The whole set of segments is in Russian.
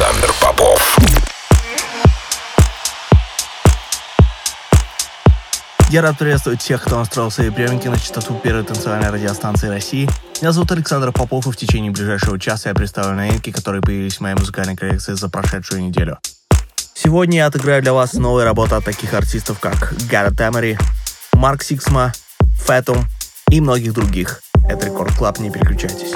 Александр Попов. Я рад приветствовать всех, кто настроил свои приемники на частоту первой танцевальной радиостанции России. Меня зовут Александр Попов, и в течение ближайшего часа я представлю новинки, которые появились в моей музыкальной коллекции за прошедшую неделю. Сегодня я отыграю для вас новые работы от таких артистов, как Gareth Emery, Mark Sixma, Fatum и многих других. Это Record Club, не переключайтесь.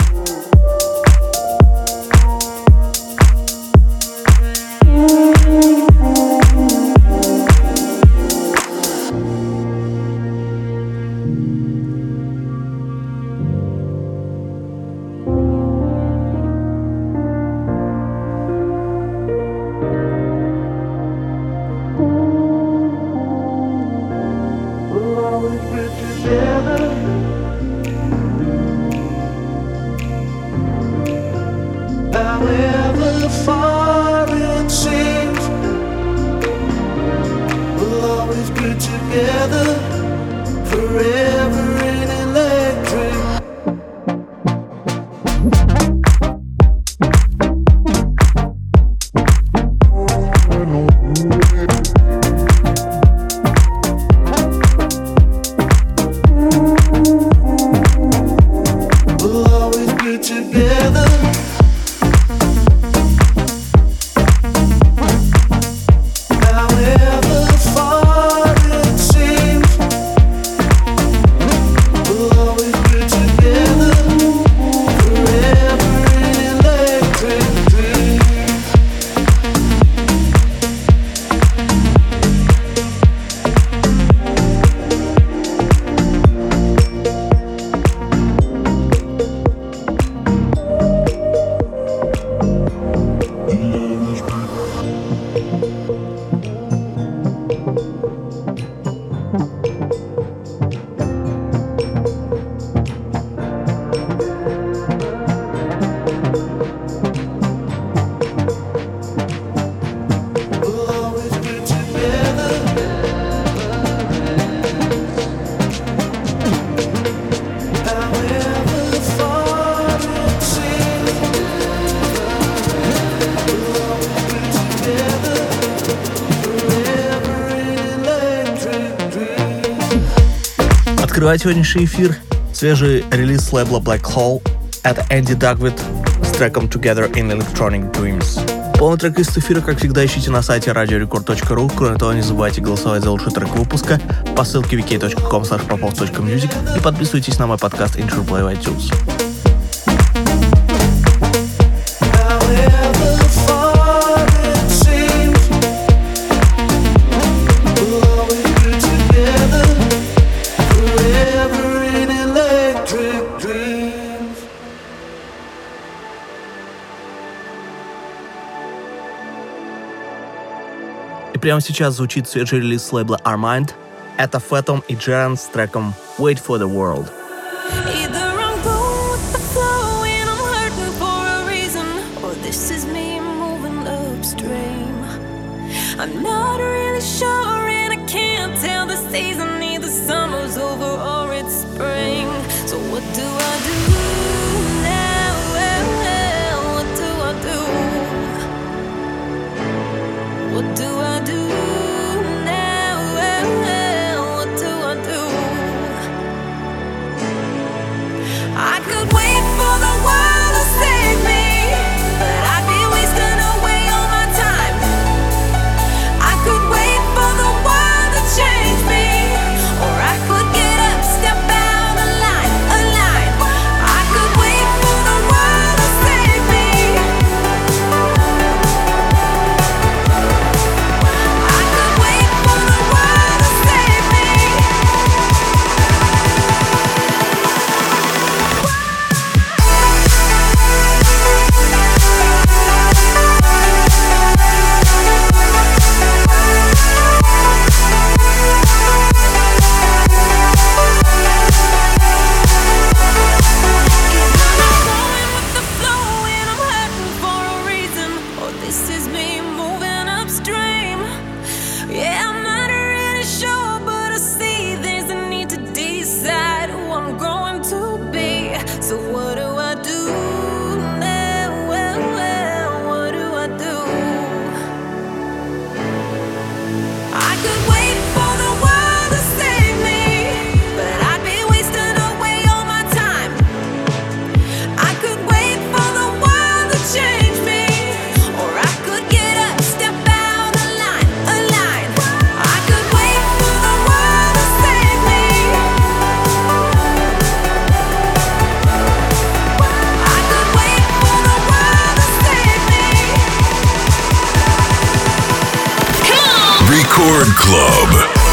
Открывает сегодняшний эфир свежий релиз лейбла Black Hole. Это Энди Дагвид с треком Together in Electronic Dreams. Полный трек из эфира, как всегда, ищите на сайте radiorecord.ru. Кроме того, не забывайте голосовать за лучший трек выпуска по ссылке wiki.com и подписывайтесь на мой подкаст Intro Play iTunes. прямо сейчас звучит свежий релиз с лейбла Armind. Это Phantom и Джеран с треком Wait for the World. I'm not really sure and I can't tell the season either summer's over or it's spring. So what do I Record Club.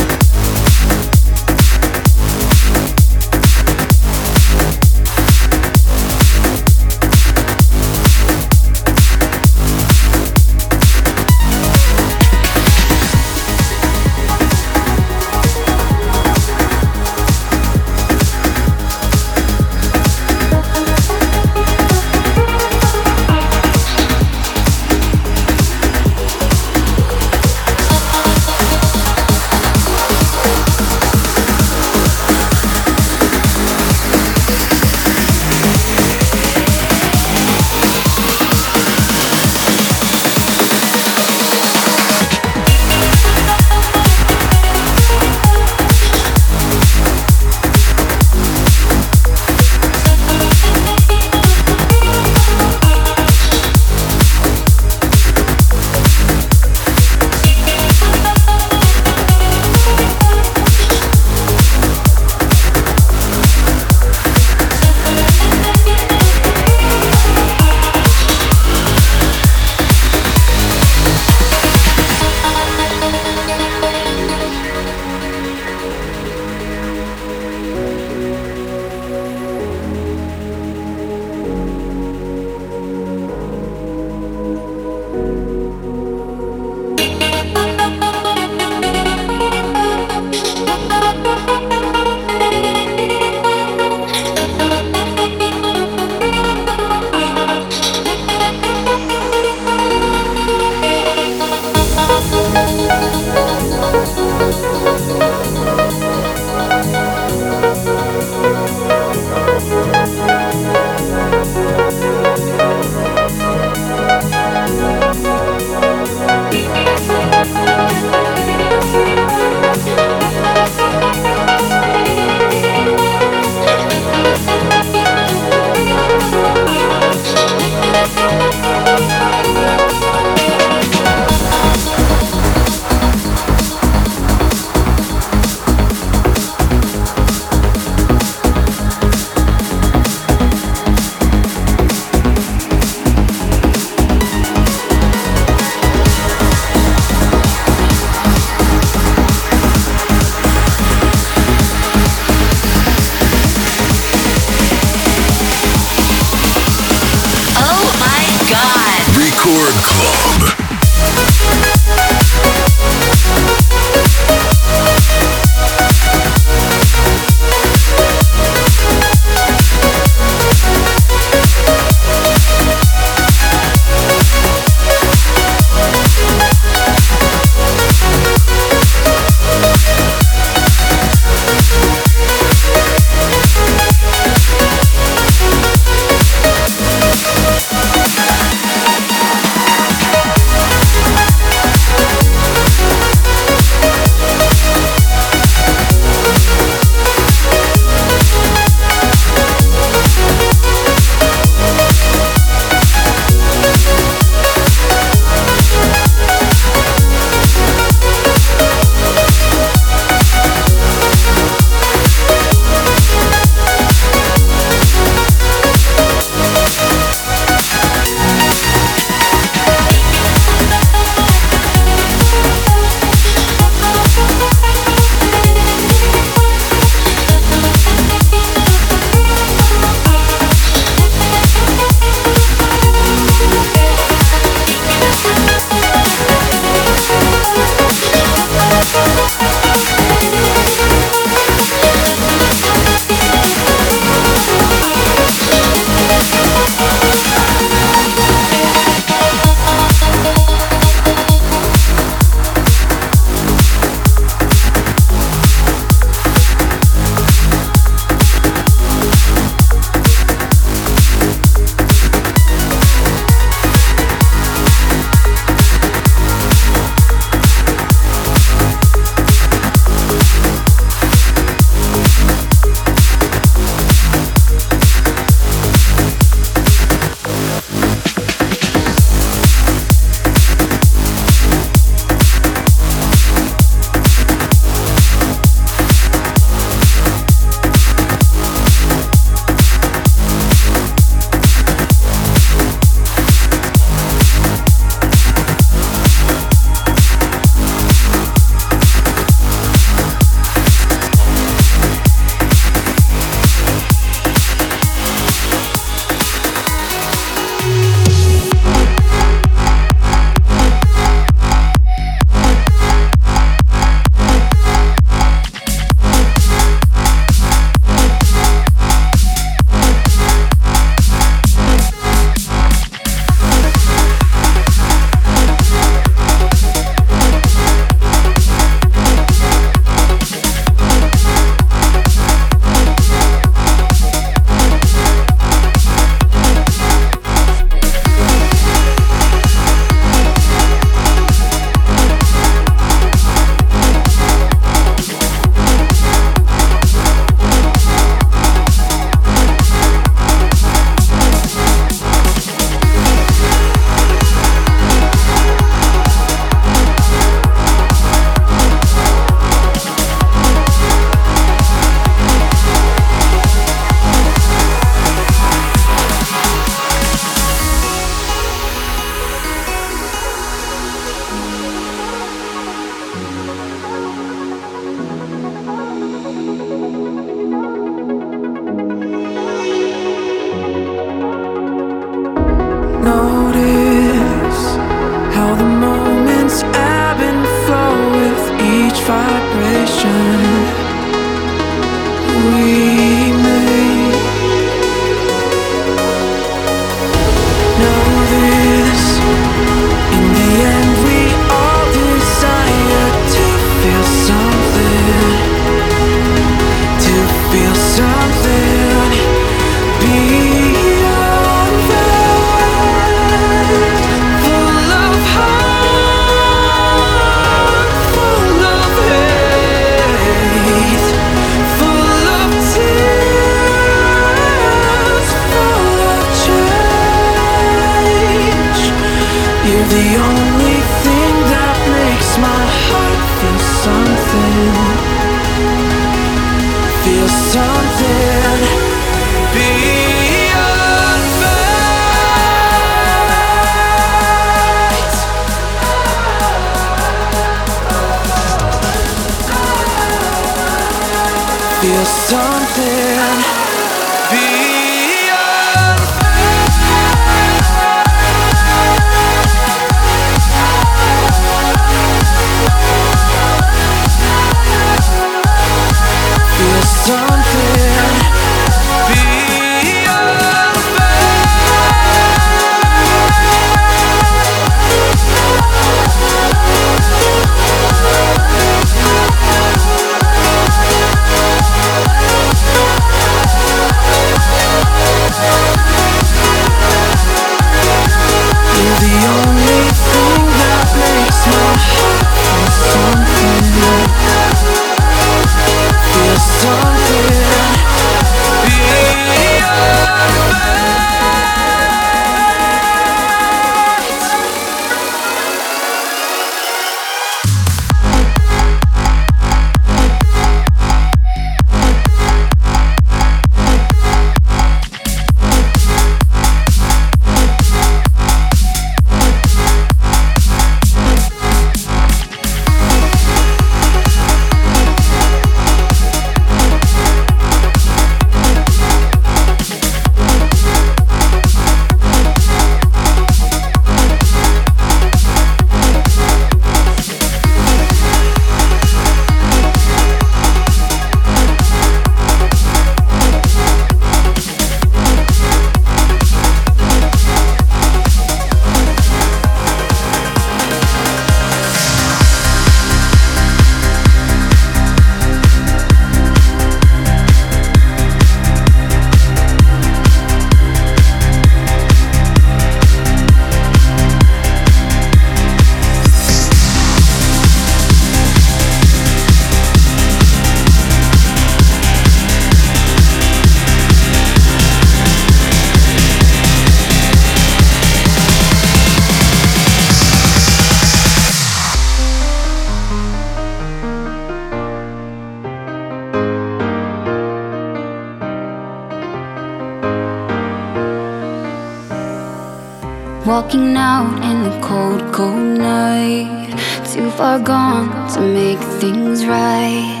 To make things right.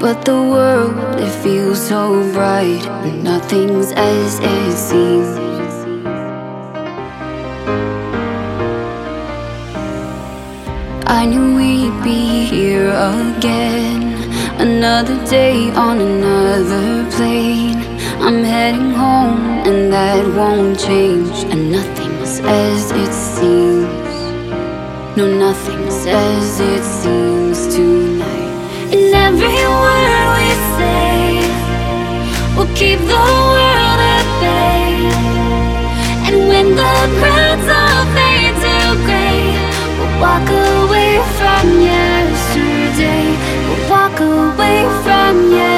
But the world, it feels so bright. And nothing's as it seems. I knew we'd be here again. Another day on another plane. I'm heading home, and that won't change. And nothing's as it seems. No, nothing's as it seems tonight. And every word we say will keep the world at bay. And when the crowds all fade to gray, we'll walk away from yesterday. We'll walk away from yesterday.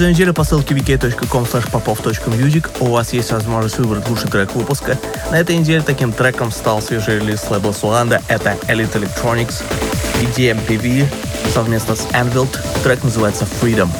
Каждую неделю по ссылке wiki.com popov.music у вас есть возможность выбрать лучший трек выпуска. На этой неделе таким треком стал свежий релиз лейбла Суанда. Это Elite Electronics и DMPV совместно с Anvil. Трек называется Freedom.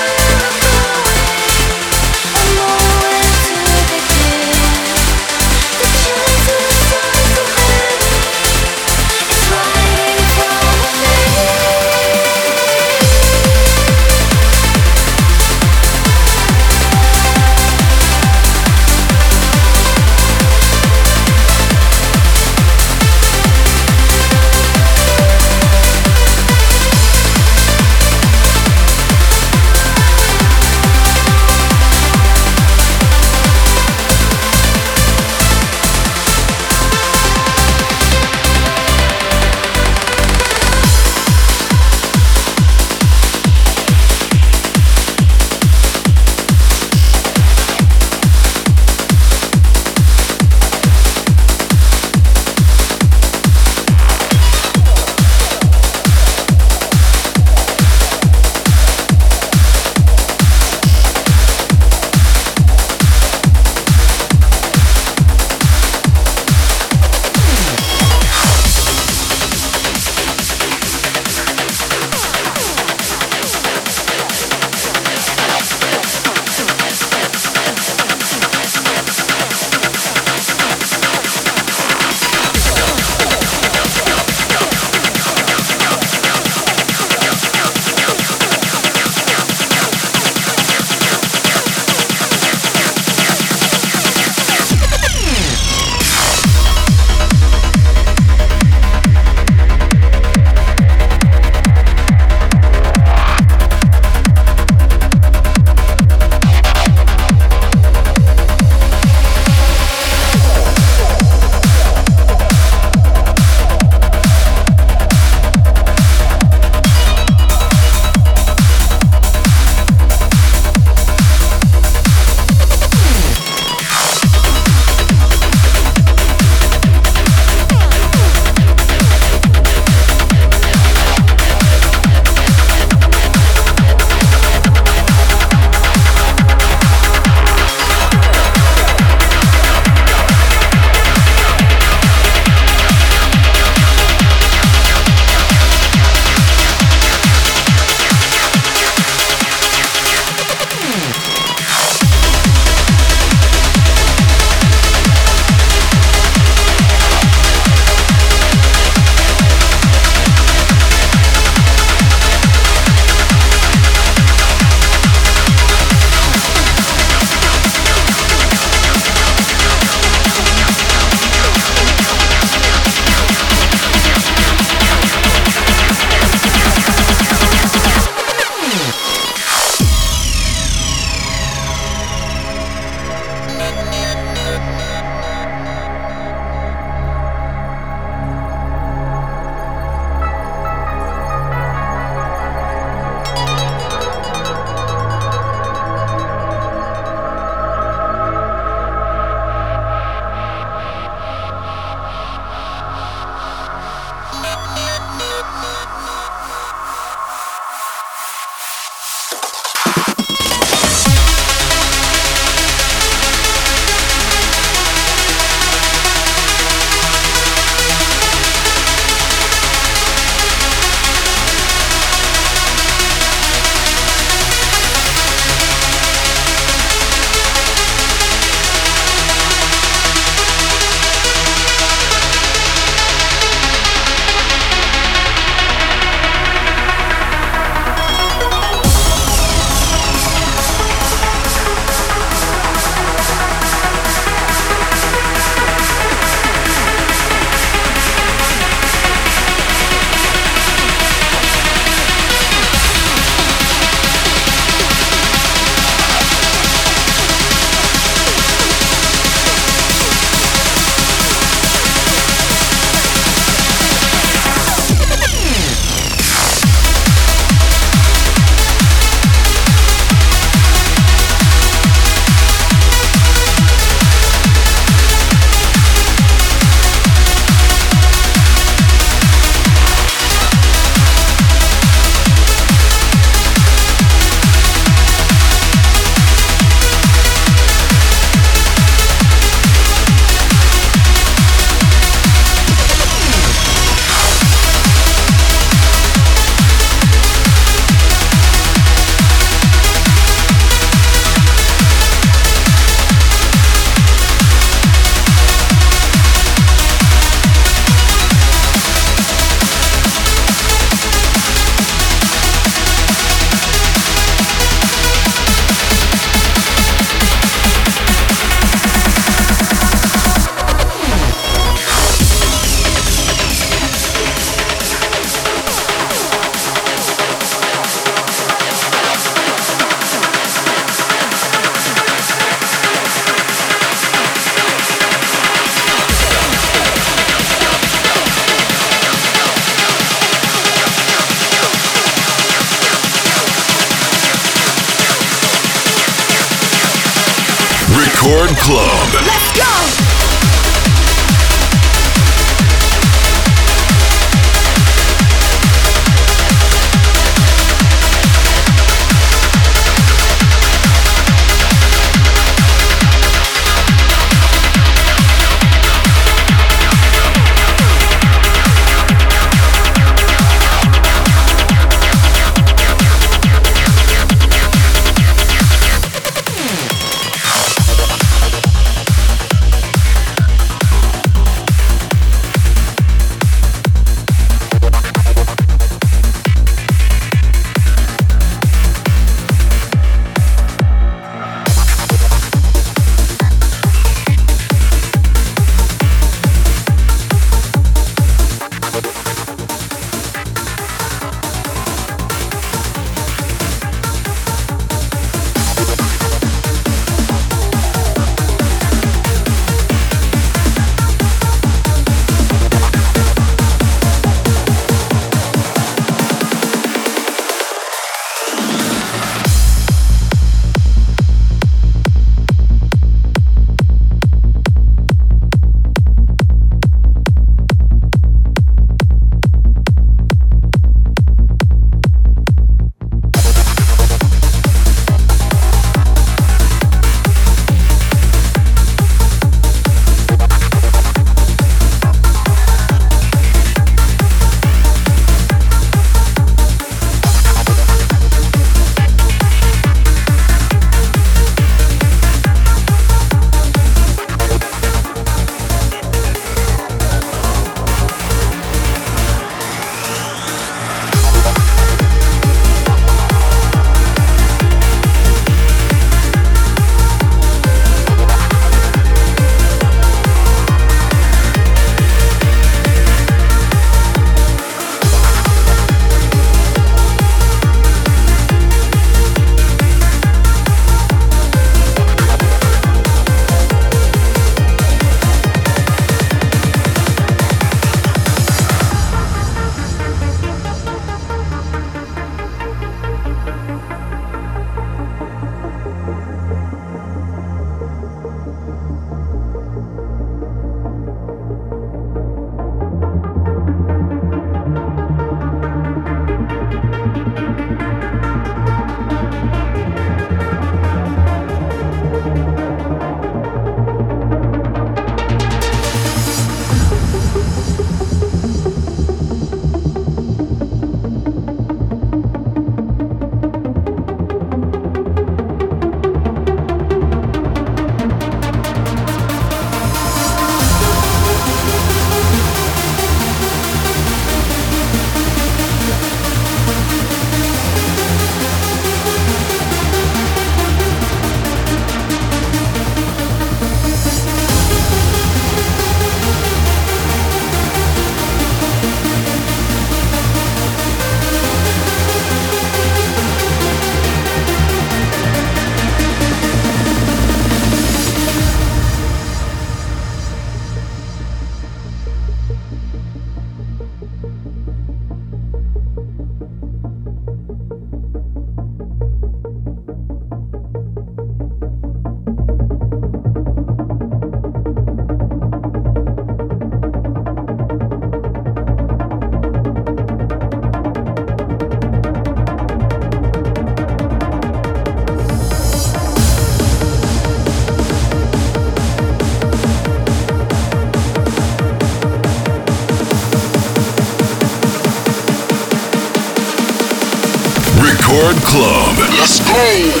Club. Let's go.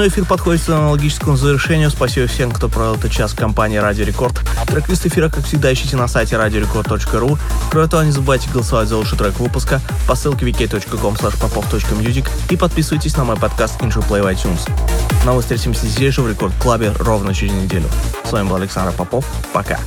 Очередной эфир подходит к аналогическому завершению. Спасибо всем, кто провел этот час в компании Радио Рекорд. Трек-лист эфира, как всегда, ищите на сайте radiorecord.ru. Кроме того, не забывайте голосовать за лучший трек выпуска по ссылке wiki.com и подписывайтесь на мой подкаст Intro Play в iTunes. Ну а мы встретимся здесь же в Рекорд Клабе ровно через неделю. С вами был Александр Попов. Пока.